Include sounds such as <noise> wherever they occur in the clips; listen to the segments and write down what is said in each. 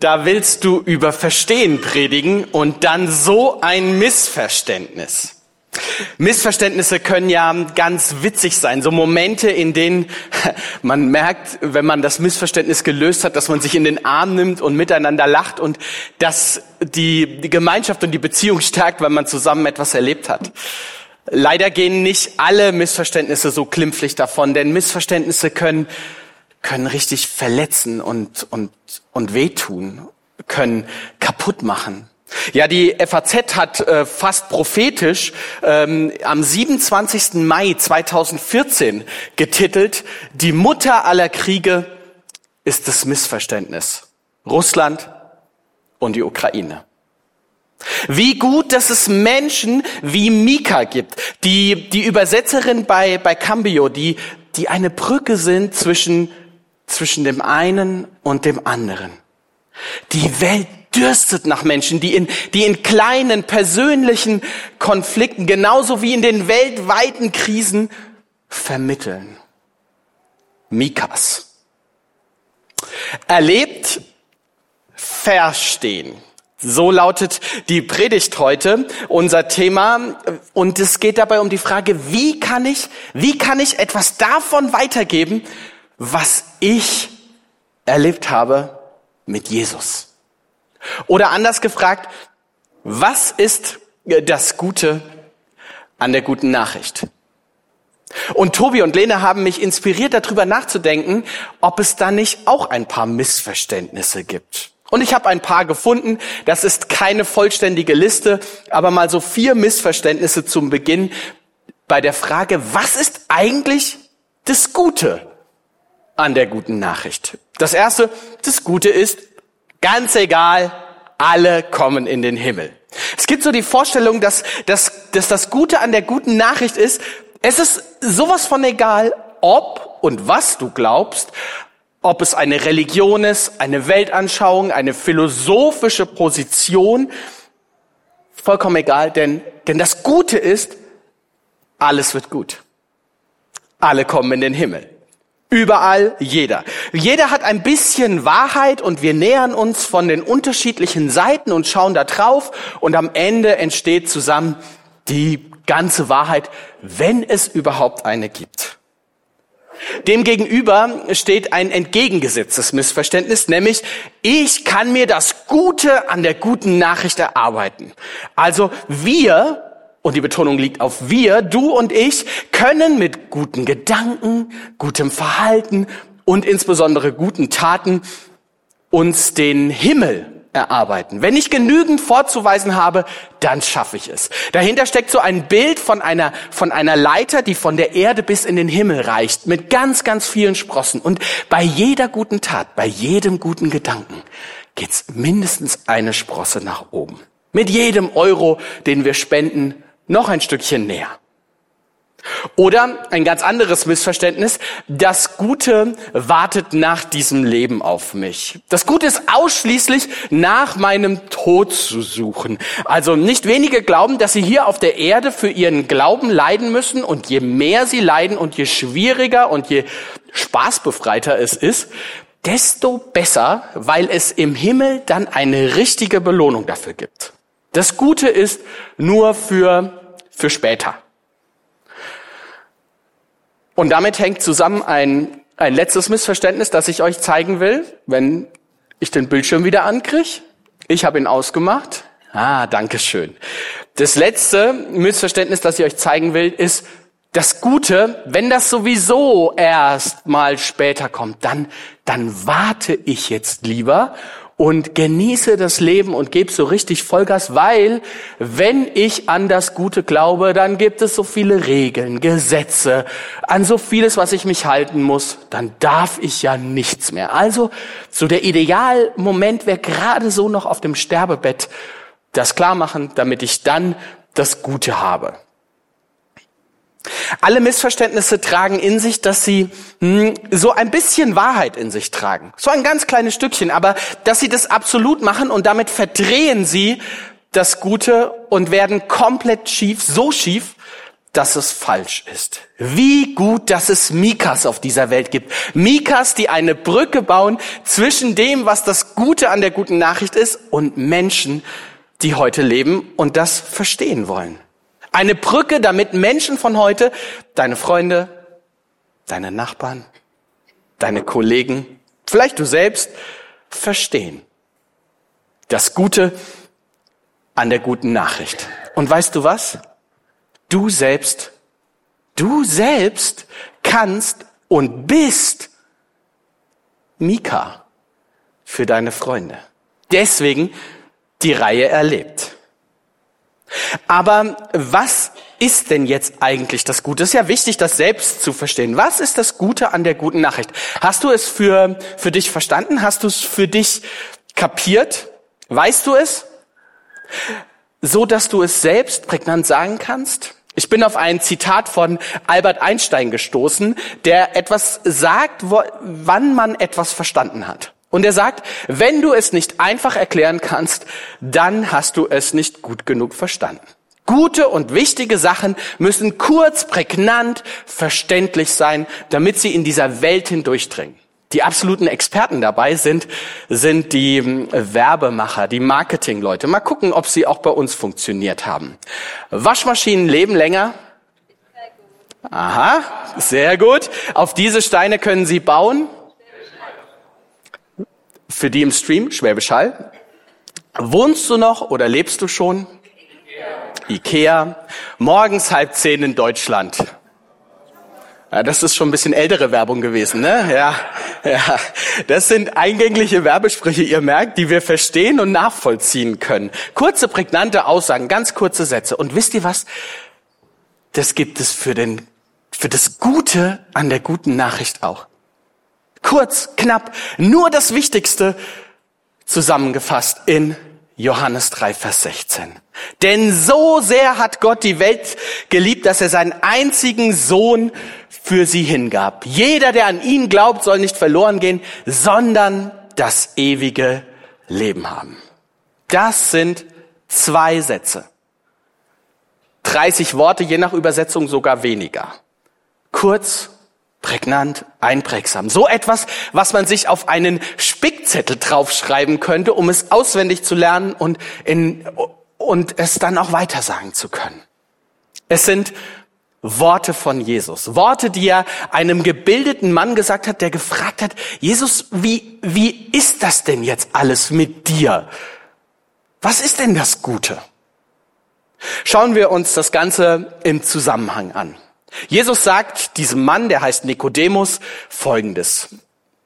da willst du über Verstehen predigen und dann so ein Missverständnis. Missverständnisse können ja ganz witzig sein. So Momente, in denen <laughs> man merkt, wenn man das Missverständnis gelöst hat, dass man sich in den Arm nimmt und miteinander lacht und dass die, Gemeinschaft und die Beziehung stärkt, weil man zusammen etwas erlebt hat. Leider gehen nicht alle Missverständnisse so klimpflich davon, denn Missverständnisse können, können richtig verletzen und, und, und wehtun, können kaputt machen. Ja, die FAZ hat äh, fast prophetisch ähm, am 27. Mai 2014 getitelt, die Mutter aller Kriege ist das Missverständnis. Russland und die Ukraine. Wie gut, dass es Menschen wie Mika gibt, die, die Übersetzerin bei, bei Cambio, die, die eine Brücke sind zwischen, zwischen dem einen und dem anderen. Die Welt dürstet nach Menschen, die in, die in kleinen persönlichen Konflikten, genauso wie in den weltweiten Krisen vermitteln. Mikas. Erlebt, verstehen. So lautet die Predigt heute, unser Thema. Und es geht dabei um die Frage, wie kann ich, wie kann ich etwas davon weitergeben, was ich erlebt habe mit Jesus? Oder anders gefragt, was ist das Gute an der guten Nachricht? Und Tobi und Lene haben mich inspiriert, darüber nachzudenken, ob es da nicht auch ein paar Missverständnisse gibt. Und ich habe ein paar gefunden. Das ist keine vollständige Liste, aber mal so vier Missverständnisse zum Beginn bei der Frage, was ist eigentlich das Gute an der guten Nachricht? Das erste, das Gute ist, Ganz egal, alle kommen in den Himmel. Es gibt so die Vorstellung, dass, dass, dass das Gute an der guten Nachricht ist, es ist sowas von egal, ob und was du glaubst, ob es eine Religion ist, eine Weltanschauung, eine philosophische Position, vollkommen egal, denn, denn das Gute ist, alles wird gut. Alle kommen in den Himmel. Überall jeder. Jeder hat ein bisschen Wahrheit und wir nähern uns von den unterschiedlichen Seiten und schauen da drauf und am Ende entsteht zusammen die ganze Wahrheit, wenn es überhaupt eine gibt. Demgegenüber steht ein entgegengesetztes Missverständnis, nämlich ich kann mir das Gute an der guten Nachricht erarbeiten. Also wir und die Betonung liegt auf wir, du und ich, können mit guten Gedanken, gutem Verhalten und insbesondere guten Taten uns den Himmel erarbeiten. Wenn ich genügend vorzuweisen habe, dann schaffe ich es. Dahinter steckt so ein Bild von einer, von einer Leiter, die von der Erde bis in den Himmel reicht, mit ganz, ganz vielen Sprossen. Und bei jeder guten Tat, bei jedem guten Gedanken geht's mindestens eine Sprosse nach oben. Mit jedem Euro, den wir spenden, noch ein Stückchen näher. Oder ein ganz anderes Missverständnis, das Gute wartet nach diesem Leben auf mich. Das Gute ist ausschließlich nach meinem Tod zu suchen. Also nicht wenige glauben, dass sie hier auf der Erde für ihren Glauben leiden müssen und je mehr sie leiden und je schwieriger und je spaßbefreiter es ist, desto besser, weil es im Himmel dann eine richtige Belohnung dafür gibt. Das Gute ist nur für für später. Und damit hängt zusammen ein, ein letztes Missverständnis, das ich euch zeigen will, wenn ich den Bildschirm wieder ankriege. Ich habe ihn ausgemacht. Ah, danke schön. Das letzte Missverständnis, das ich euch zeigen will, ist das Gute, wenn das sowieso erst mal später kommt, dann, dann warte ich jetzt lieber und genieße das Leben und gebe so richtig Vollgas, weil wenn ich an das Gute glaube, dann gibt es so viele Regeln, Gesetze, an so vieles, was ich mich halten muss, dann darf ich ja nichts mehr. Also so der Idealmoment wäre gerade so noch auf dem Sterbebett das klar machen, damit ich dann das Gute habe. Alle Missverständnisse tragen in sich, dass sie hm, so ein bisschen Wahrheit in sich tragen. So ein ganz kleines Stückchen, aber dass sie das absolut machen und damit verdrehen sie das Gute und werden komplett schief, so schief, dass es falsch ist. Wie gut, dass es Mikas auf dieser Welt gibt. Mikas, die eine Brücke bauen zwischen dem, was das Gute an der guten Nachricht ist und Menschen, die heute leben und das verstehen wollen. Eine Brücke, damit Menschen von heute, deine Freunde, deine Nachbarn, deine Kollegen, vielleicht du selbst, verstehen. Das Gute an der guten Nachricht. Und weißt du was? Du selbst, du selbst kannst und bist Mika für deine Freunde. Deswegen die Reihe erlebt. Aber was ist denn jetzt eigentlich das Gute? Es ist ja wichtig, das selbst zu verstehen. Was ist das Gute an der guten Nachricht? Hast du es für, für dich verstanden? Hast du es für dich kapiert? Weißt du es? So, dass du es selbst prägnant sagen kannst? Ich bin auf ein Zitat von Albert Einstein gestoßen, der etwas sagt, wann man etwas verstanden hat. Und er sagt, wenn du es nicht einfach erklären kannst, dann hast du es nicht gut genug verstanden. Gute und wichtige Sachen müssen kurz, prägnant, verständlich sein, damit sie in dieser Welt hindurchdringen. Die absoluten Experten dabei sind, sind die hm, Werbemacher, die Marketingleute. Mal gucken, ob sie auch bei uns funktioniert haben. Waschmaschinen leben länger. Aha, sehr gut. Auf diese Steine können Sie bauen. Für die im Stream, Schwäbisch Hall. Wohnst du noch oder lebst du schon? Ikea. Morgens halb zehn in Deutschland. Ja, das ist schon ein bisschen ältere Werbung gewesen, ne? Ja, ja. Das sind eingängliche Werbesprüche, ihr merkt, die wir verstehen und nachvollziehen können. Kurze, prägnante Aussagen, ganz kurze Sätze. Und wisst ihr was? Das gibt es für den, für das Gute an der guten Nachricht auch. Kurz, knapp, nur das Wichtigste zusammengefasst in Johannes 3, Vers 16. Denn so sehr hat Gott die Welt geliebt, dass er seinen einzigen Sohn für sie hingab. Jeder, der an ihn glaubt, soll nicht verloren gehen, sondern das ewige Leben haben. Das sind zwei Sätze. 30 Worte, je nach Übersetzung sogar weniger. Kurz, prägnant, einprägsam. So etwas, was man sich auf einen Spickzettel draufschreiben könnte, um es auswendig zu lernen und, in, und es dann auch weitersagen zu können. Es sind Worte von Jesus. Worte, die er einem gebildeten Mann gesagt hat, der gefragt hat, Jesus, wie, wie ist das denn jetzt alles mit dir? Was ist denn das Gute? Schauen wir uns das Ganze im Zusammenhang an. Jesus sagt diesem Mann, der heißt Nikodemus, Folgendes.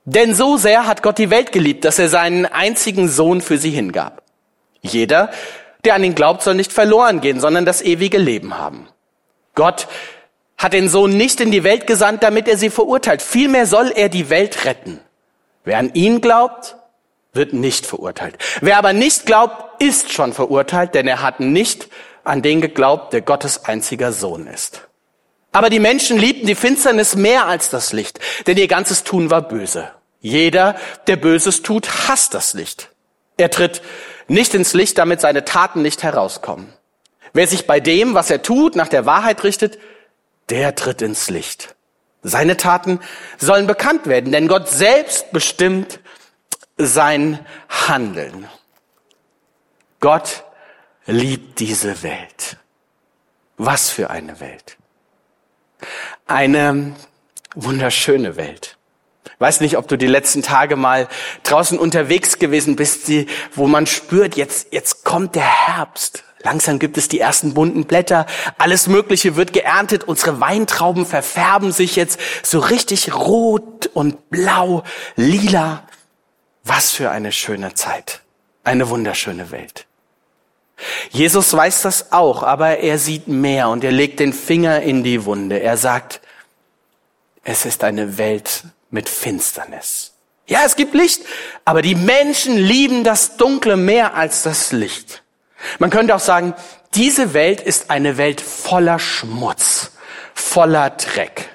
Denn so sehr hat Gott die Welt geliebt, dass er seinen einzigen Sohn für sie hingab. Jeder, der an ihn glaubt, soll nicht verloren gehen, sondern das ewige Leben haben. Gott hat den Sohn nicht in die Welt gesandt, damit er sie verurteilt. Vielmehr soll er die Welt retten. Wer an ihn glaubt, wird nicht verurteilt. Wer aber nicht glaubt, ist schon verurteilt, denn er hat nicht an den geglaubt, der Gottes einziger Sohn ist. Aber die Menschen liebten die Finsternis mehr als das Licht, denn ihr ganzes Tun war böse. Jeder, der Böses tut, hasst das Licht. Er tritt nicht ins Licht, damit seine Taten nicht herauskommen. Wer sich bei dem, was er tut, nach der Wahrheit richtet, der tritt ins Licht. Seine Taten sollen bekannt werden, denn Gott selbst bestimmt sein Handeln. Gott liebt diese Welt. Was für eine Welt. Eine wunderschöne Welt. Weiß nicht, ob du die letzten Tage mal draußen unterwegs gewesen bist, wo man spürt, jetzt, jetzt kommt der Herbst. Langsam gibt es die ersten bunten Blätter, alles Mögliche wird geerntet, unsere Weintrauben verfärben sich jetzt so richtig rot und blau, lila. Was für eine schöne Zeit, eine wunderschöne Welt. Jesus weiß das auch, aber er sieht mehr und er legt den Finger in die Wunde. Er sagt, es ist eine Welt mit Finsternis. Ja, es gibt Licht, aber die Menschen lieben das Dunkle mehr als das Licht. Man könnte auch sagen, diese Welt ist eine Welt voller Schmutz, voller Dreck.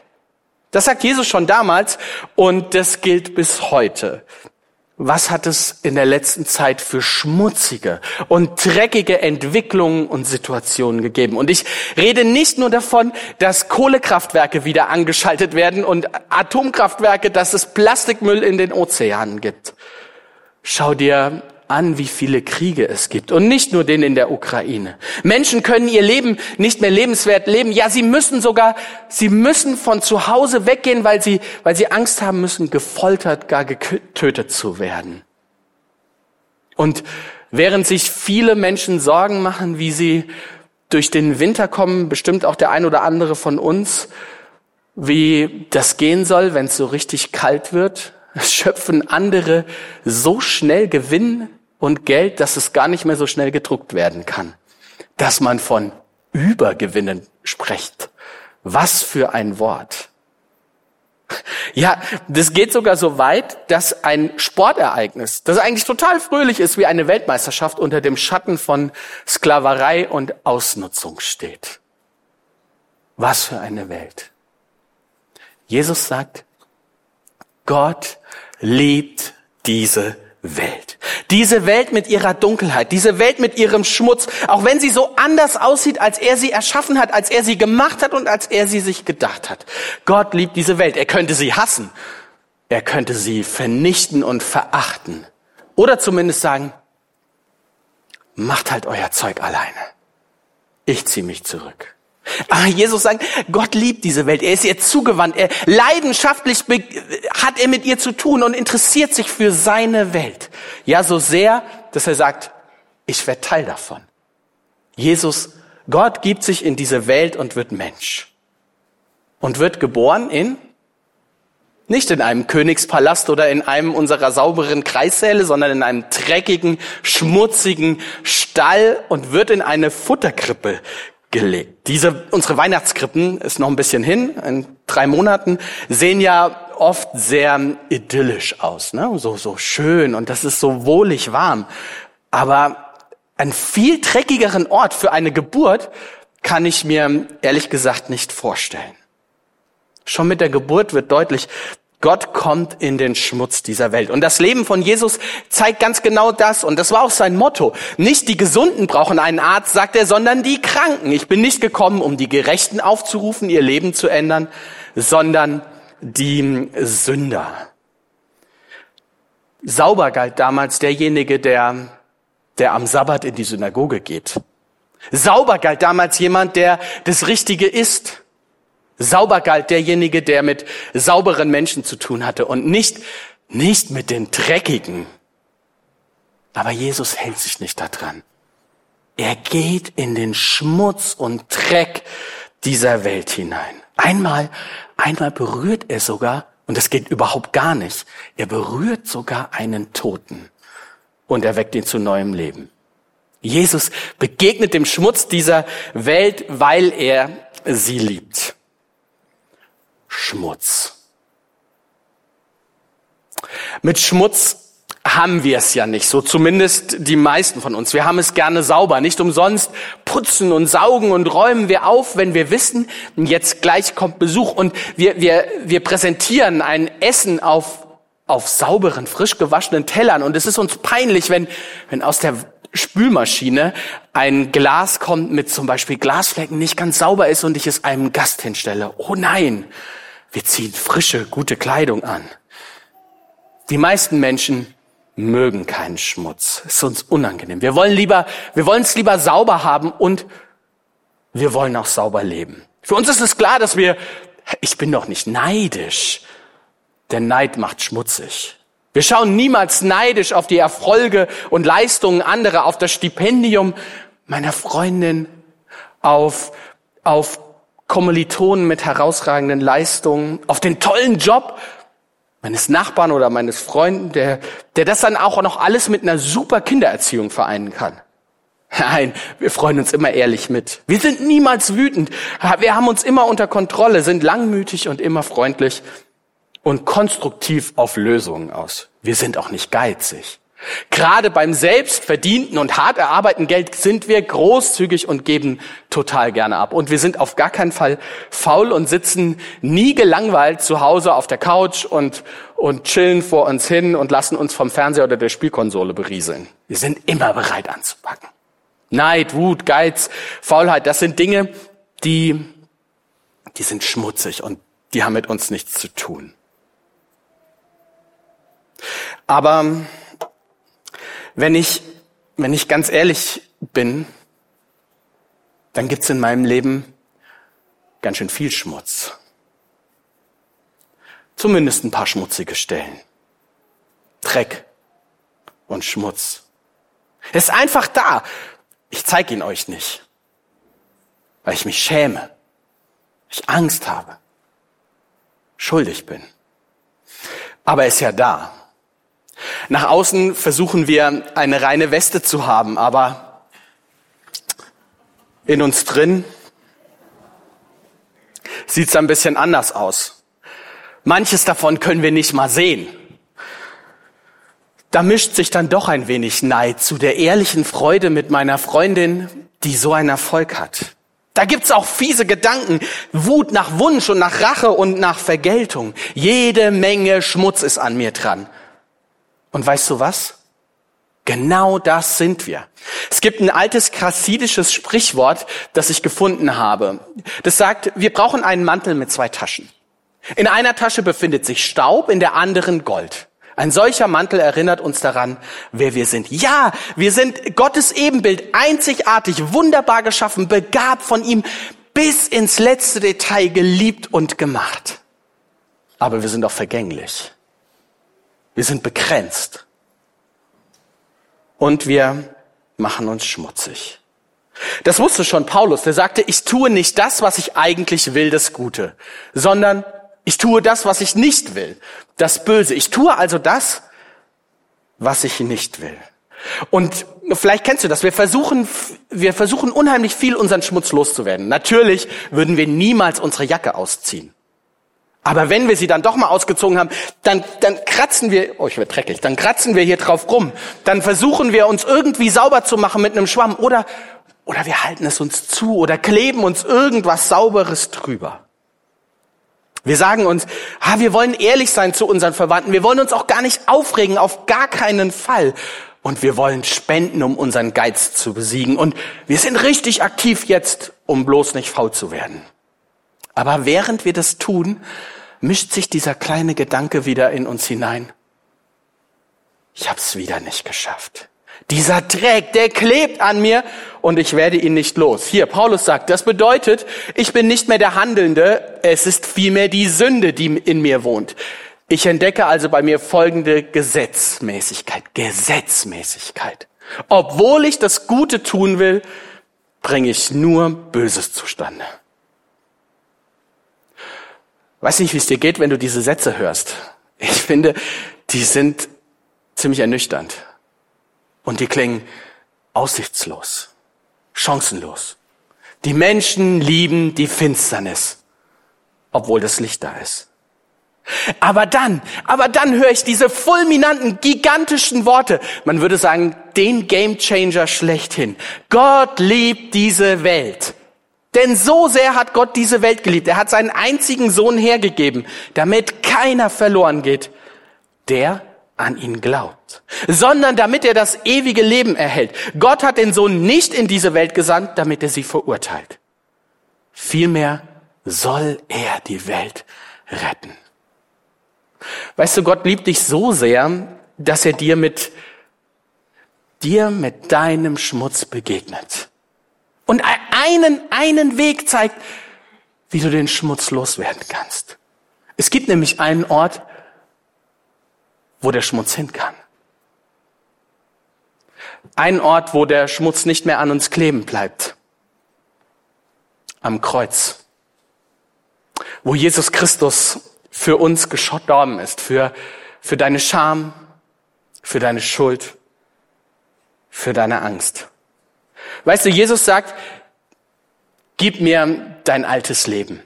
Das sagt Jesus schon damals und das gilt bis heute. Was hat es in der letzten Zeit für schmutzige und dreckige Entwicklungen und Situationen gegeben. Und ich rede nicht nur davon, dass Kohlekraftwerke wieder angeschaltet werden und Atomkraftwerke, dass es Plastikmüll in den Ozeanen gibt. Schau dir an, wie viele Kriege es gibt. Und nicht nur den in der Ukraine. Menschen können ihr Leben nicht mehr lebenswert leben. Ja, sie müssen sogar, sie müssen von zu Hause weggehen, weil sie, weil sie Angst haben müssen, gefoltert, gar getötet zu werden. Und während sich viele Menschen Sorgen machen, wie sie durch den Winter kommen, bestimmt auch der ein oder andere von uns, wie das gehen soll, wenn es so richtig kalt wird, <laughs> schöpfen andere so schnell Gewinn und Geld, dass es gar nicht mehr so schnell gedruckt werden kann. Dass man von Übergewinnen spricht. Was für ein Wort. <laughs> Ja, das geht sogar so weit, dass ein Sportereignis, das eigentlich total fröhlich ist wie eine Weltmeisterschaft, unter dem Schatten von Sklaverei und Ausnutzung steht. Was für eine Welt. Jesus sagt, Gott liebt diese Welt. Diese Welt mit ihrer Dunkelheit, diese Welt mit ihrem Schmutz, auch wenn sie so anders aussieht, als er sie erschaffen hat, als er sie gemacht hat und als er sie sich gedacht hat. Gott liebt diese Welt. Er könnte sie hassen. Er könnte sie vernichten und verachten. Oder zumindest sagen, macht halt euer Zeug alleine. Ich ziehe mich zurück. Aber Jesus sagt, Gott liebt diese Welt. Er ist ihr zugewandt. Er leidenschaftlich hat er mit ihr zu tun und interessiert sich für seine Welt. Ja, so sehr, dass er sagt, ich werde Teil davon. Jesus, Gott gibt sich in diese Welt und wird Mensch. Und wird geboren in, nicht in einem Königspalast oder in einem unserer sauberen Kreissäle, sondern in einem dreckigen, schmutzigen Stall und wird in eine Futterkrippe gelegt. Diese, unsere Weihnachtskrippen ist noch ein bisschen hin, in drei Monaten, sehen ja oft sehr idyllisch aus, ne? so, so schön und das ist so wohlig warm. Aber einen viel dreckigeren Ort für eine Geburt kann ich mir ehrlich gesagt nicht vorstellen. Schon mit der Geburt wird deutlich, Gott kommt in den Schmutz dieser Welt. Und das Leben von Jesus zeigt ganz genau das. Und das war auch sein Motto. Nicht die Gesunden brauchen einen Arzt, sagt er, sondern die Kranken. Ich bin nicht gekommen, um die Gerechten aufzurufen, ihr Leben zu ändern, sondern die Sünder. Sauber galt damals derjenige, der, der am Sabbat in die Synagoge geht. Sauber galt damals jemand, der das Richtige ist. Sauber galt derjenige, der mit sauberen Menschen zu tun hatte und nicht, nicht mit den Dreckigen. Aber Jesus hält sich nicht daran. Er geht in den Schmutz und Dreck dieser Welt hinein. Einmal, einmal berührt er sogar, und das geht überhaupt gar nicht, er berührt sogar einen Toten und er weckt ihn zu neuem Leben. Jesus begegnet dem Schmutz dieser Welt, weil er sie liebt. Schmutz. Mit Schmutz haben wir es ja nicht, so zumindest die meisten von uns. Wir haben es gerne sauber. Nicht umsonst putzen und saugen und räumen wir auf, wenn wir wissen, jetzt gleich kommt Besuch und wir, wir, wir präsentieren ein Essen auf, auf sauberen, frisch gewaschenen Tellern und es ist uns peinlich, wenn, wenn aus der Spülmaschine ein Glas kommt mit zum Beispiel Glasflecken nicht ganz sauber ist und ich es einem Gast hinstelle. Oh nein, wir ziehen frische, gute Kleidung an. Die meisten Menschen mögen keinen Schmutz. Ist uns unangenehm. Wir wollen lieber, wir wollen es lieber sauber haben und wir wollen auch sauber leben. Für uns ist es klar, dass wir, ich bin doch nicht neidisch. Der Neid macht schmutzig. Wir schauen niemals neidisch auf die Erfolge und Leistungen anderer, auf das Stipendium meiner Freundin, auf, auf Kommilitonen mit herausragenden Leistungen, auf den tollen Job meines Nachbarn oder meines Freunden, der, der das dann auch noch alles mit einer super Kindererziehung vereinen kann. Nein, wir freuen uns immer ehrlich mit. Wir sind niemals wütend. Wir haben uns immer unter Kontrolle, sind langmütig und immer freundlich und konstruktiv auf Lösungen aus. Wir sind auch nicht geizig. Gerade beim selbstverdienten und hart erarbeiteten Geld sind wir großzügig und geben total gerne ab. Und wir sind auf gar keinen Fall faul und sitzen nie gelangweilt zu Hause auf der Couch und, und chillen vor uns hin und lassen uns vom Fernseher oder der Spielkonsole berieseln. Wir sind immer bereit anzupacken. Neid, Wut, Geiz, Faulheit, das sind Dinge, die, die sind schmutzig und die haben mit uns nichts zu tun. Aber wenn ich, wenn ich ganz ehrlich bin, dann gibt's in meinem Leben ganz schön viel Schmutz. Zumindest ein paar schmutzige Stellen. Dreck und Schmutz. Es ist einfach da. Ich zeige ihn euch nicht, weil ich mich schäme, ich Angst habe, schuldig bin. Aber er ist ja da. Nach außen versuchen wir eine reine Weste zu haben, aber in uns drin sieht es ein bisschen anders aus. Manches davon können wir nicht mal sehen. Da mischt sich dann doch ein wenig Neid zu der ehrlichen Freude mit meiner Freundin, die so einen Erfolg hat. Da gibt's auch fiese Gedanken, Wut nach Wunsch und nach Rache und nach Vergeltung. Jede Menge Schmutz ist an mir dran. Und weißt du was? Genau das sind wir. Es gibt ein altes chassidisches Sprichwort, das ich gefunden habe. Das sagt, wir brauchen einen Mantel mit zwei Taschen. In einer Tasche befindet sich Staub, in der anderen Gold. Ein solcher Mantel erinnert uns daran, wer wir sind. Ja, wir sind Gottes Ebenbild, einzigartig, wunderbar geschaffen, begabt von ihm, bis ins letzte Detail geliebt und gemacht. Aber wir sind auch vergänglich. Wir sind begrenzt. Und wir machen uns schmutzig. Das wusste schon Paulus. Der sagte, ich tue nicht das, was ich eigentlich will, das Gute, sondern ich tue das, was ich nicht will, das Böse. Ich tue also das, was ich nicht will. Und vielleicht kennst du das. Wir versuchen, wir versuchen unheimlich viel unseren Schmutz loszuwerden. Natürlich würden wir niemals unsere Jacke ausziehen. Aber wenn wir sie dann doch mal ausgezogen haben, dann, dann kratzen wir, oh, ich werde dreckig, dann kratzen wir hier drauf rum. Dann versuchen wir uns irgendwie sauber zu machen mit einem Schwamm oder, oder wir halten es uns zu oder kleben uns irgendwas Sauberes drüber. Wir sagen uns, ah, wir wollen ehrlich sein zu unseren Verwandten. Wir wollen uns auch gar nicht aufregen, auf gar keinen Fall. Und wir wollen spenden, um unseren Geiz zu besiegen. Und wir sind richtig aktiv jetzt, um bloß nicht faul zu werden. Aber während wir das tun, mischt sich dieser kleine Gedanke wieder in uns hinein. Ich hab's wieder nicht geschafft. Dieser Dreck, der klebt an mir und ich werde ihn nicht los. Hier, Paulus sagt, das bedeutet, ich bin nicht mehr der Handelnde, es ist vielmehr die Sünde, die in mir wohnt. Ich entdecke also bei mir folgende Gesetzmäßigkeit. Gesetzmäßigkeit. Obwohl ich das Gute tun will, bringe ich nur Böses zustande. Weiß nicht, wie es dir geht, wenn du diese Sätze hörst. Ich finde, die sind ziemlich ernüchternd. Und die klingen aussichtslos, chancenlos. Die Menschen lieben die Finsternis, obwohl das Licht da ist. Aber dann, aber dann höre ich diese fulminanten, gigantischen Worte. Man würde sagen, den Gamechanger schlechthin. Gott liebt diese Welt. Denn so sehr hat Gott diese Welt geliebt. Er hat seinen einzigen Sohn hergegeben, damit keiner verloren geht, der an ihn glaubt, sondern damit er das ewige Leben erhält. Gott hat den Sohn nicht in diese Welt gesandt, damit er sie verurteilt. Vielmehr soll er die Welt retten. Weißt du, Gott liebt dich so sehr, dass er dir mit, dir mit deinem Schmutz begegnet und einen, einen Weg zeigt, wie du den Schmutz loswerden kannst. Es gibt nämlich einen Ort, wo der Schmutz hin kann. Ein Ort, wo der Schmutz nicht mehr an uns kleben bleibt. Am Kreuz. Wo Jesus Christus für uns gestorben ist, für, für deine Scham, für deine Schuld, für deine Angst. Weißt du, Jesus sagt, gib mir dein altes Leben.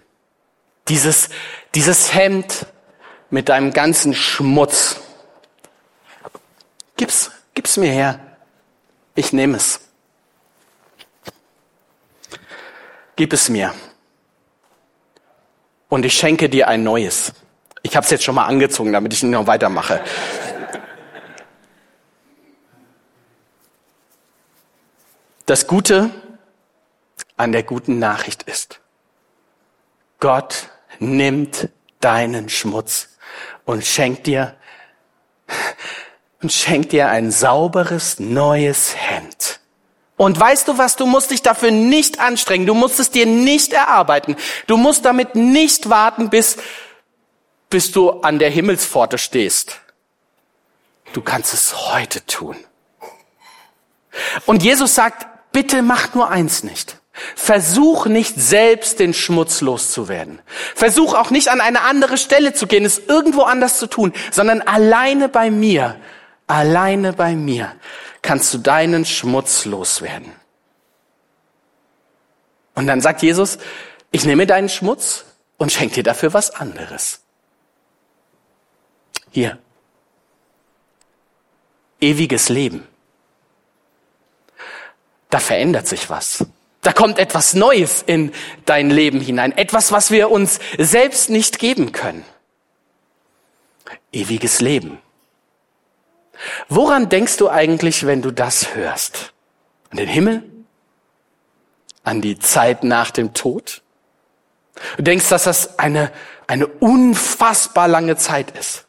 Dieses, dieses Hemd mit deinem ganzen Schmutz. Gib's, es mir her. Ich nehme es. Gib es mir. Und ich schenke dir ein neues. Ich habe es jetzt schon mal angezogen, damit ich noch weitermache. Das Gute an der guten Nachricht ist, Gott nimmt deinen Schmutz und schenkt dir und schenkt dir ein sauberes neues Hemd. Und weißt du was, du musst dich dafür nicht anstrengen, du musst es dir nicht erarbeiten, du musst damit nicht warten, bis, bis du an der Himmelspforte stehst. Du kannst es heute tun. Und Jesus sagt, bitte mach nur eins nicht. Versuch nicht selbst den Schmutz loszuwerden. Versuch auch nicht an eine andere Stelle zu gehen, es irgendwo anders zu tun, sondern alleine bei mir, alleine bei mir kannst du deinen Schmutz loswerden. Und dann sagt Jesus, ich nehme deinen Schmutz und schenke dir dafür was anderes. Hier. Ewiges Leben. Da verändert sich was. Da kommt etwas Neues in dein Leben hinein. Etwas, was wir uns selbst nicht geben können. Ewiges Leben. Woran denkst du eigentlich, wenn du das hörst? An den Himmel? An die Zeit nach dem Tod? Du denkst, dass das eine, eine unfassbar lange Zeit ist.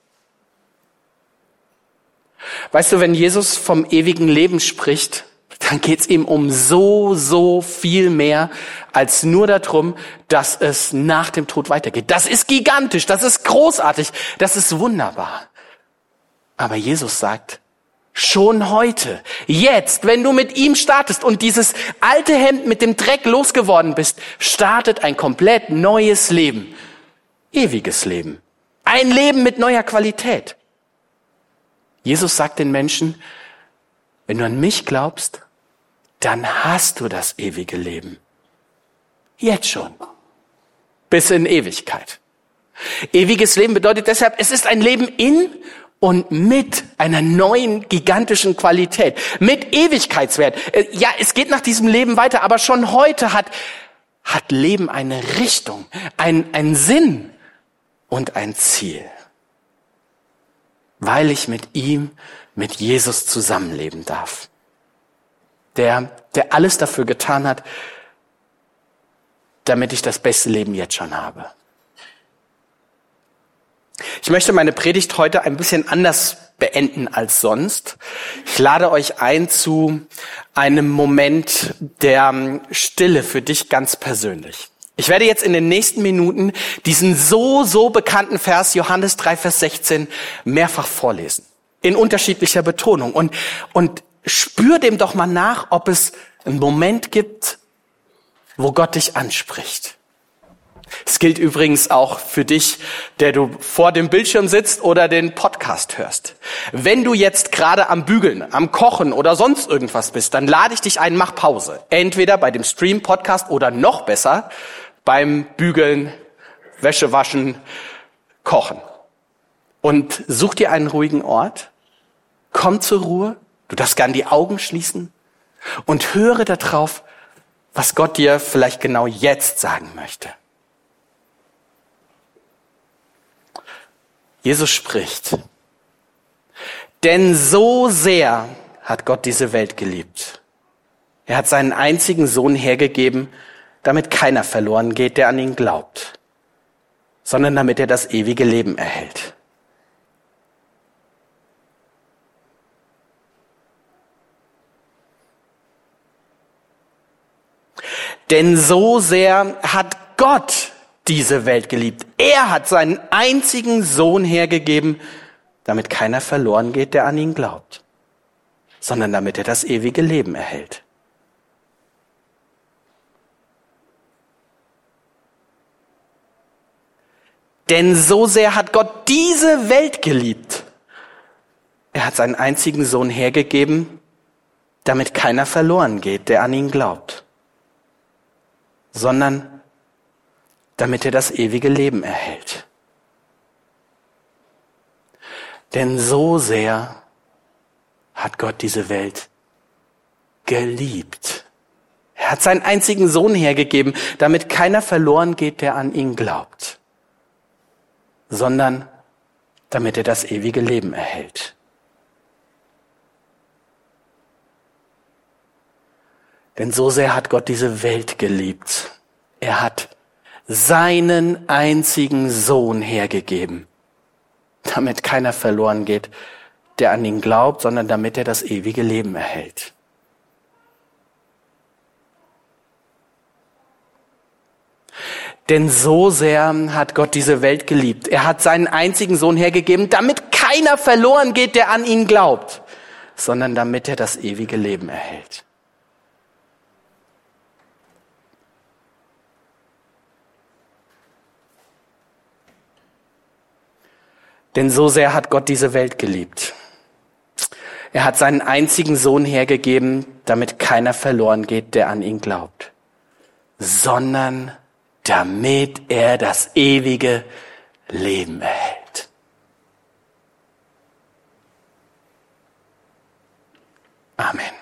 Weißt du, wenn Jesus vom ewigen Leben spricht, dann geht's ihm um so, so viel mehr als nur darum, dass es nach dem Tod weitergeht. Das ist gigantisch, das ist großartig, das ist wunderbar. Aber Jesus sagt, schon heute, jetzt, wenn du mit ihm startest und dieses alte Hemd mit dem Dreck losgeworden bist, startet ein komplett neues Leben. Ewiges Leben. Ein Leben mit neuer Qualität. Jesus sagt den Menschen, wenn du an mich glaubst, dann hast du das ewige Leben. Jetzt schon. Bis in Ewigkeit. Ewiges Leben bedeutet deshalb, es ist ein Leben in und mit einer neuen gigantischen Qualität, mit Ewigkeitswert. Äh, ja, es geht nach diesem Leben weiter, aber schon heute hat, hat Leben eine Richtung, ein, ein Sinn und ein Ziel. Weil ich mit ihm, mit Jesus zusammenleben darf der, der alles dafür getan hat, damit ich das beste Leben jetzt schon habe. Ich möchte meine Predigt heute ein bisschen anders beenden als sonst. Ich lade euch ein zu einem Moment der Stille für dich ganz persönlich. Ich werde jetzt in den nächsten Minuten diesen so, so bekannten Vers Johannes 3, Vers 16 mehrfach vorlesen. In unterschiedlicher Betonung. Und, und spür dem doch mal nach, ob es einen Moment gibt, wo Gott dich anspricht. Es gilt übrigens auch für dich, der du vor dem Bildschirm sitzt oder den Podcast hörst. Wenn du jetzt gerade am Bügeln, am Kochen oder sonst irgendwas bist, dann lade ich dich ein, mach Pause. Entweder bei dem Stream, Podcast oder noch besser beim Bügeln, Wäsche waschen, Kochen. Und such dir einen ruhigen Ort, komm zur Ruhe Du darfst gern die Augen schließen und höre darauf, was Gott dir vielleicht genau jetzt sagen möchte. Jesus spricht, denn so sehr hat Gott diese Welt geliebt. Er hat seinen einzigen Sohn hergegeben, damit keiner verloren geht, der an ihn glaubt, sondern damit er das ewige Leben erhält. Denn so sehr hat Gott diese Welt geliebt. Er hat seinen einzigen Sohn hergegeben, damit keiner verloren geht, der an ihn glaubt, sondern damit er das ewige Leben erhält. Denn so sehr hat Gott diese Welt geliebt. Er hat seinen einzigen Sohn hergegeben, damit keiner verloren geht, der an ihn glaubt sondern damit er das ewige Leben erhält. Denn so sehr hat Gott diese Welt geliebt. Er hat seinen einzigen Sohn hergegeben, damit keiner verloren geht, der an ihn glaubt, sondern damit er das ewige Leben erhält. Denn so sehr hat Gott diese Welt geliebt. Er hat seinen einzigen Sohn hergegeben, damit keiner verloren geht, der an ihn glaubt, sondern damit er das ewige Leben erhält. Denn so sehr hat Gott diese Welt geliebt. Er hat seinen einzigen Sohn hergegeben, damit keiner verloren geht, der an ihn glaubt, sondern damit er das ewige Leben erhält. Denn so sehr hat Gott diese Welt geliebt. Er hat seinen einzigen Sohn hergegeben, damit keiner verloren geht, der an ihn glaubt, sondern damit er das ewige Leben erhält. Amen.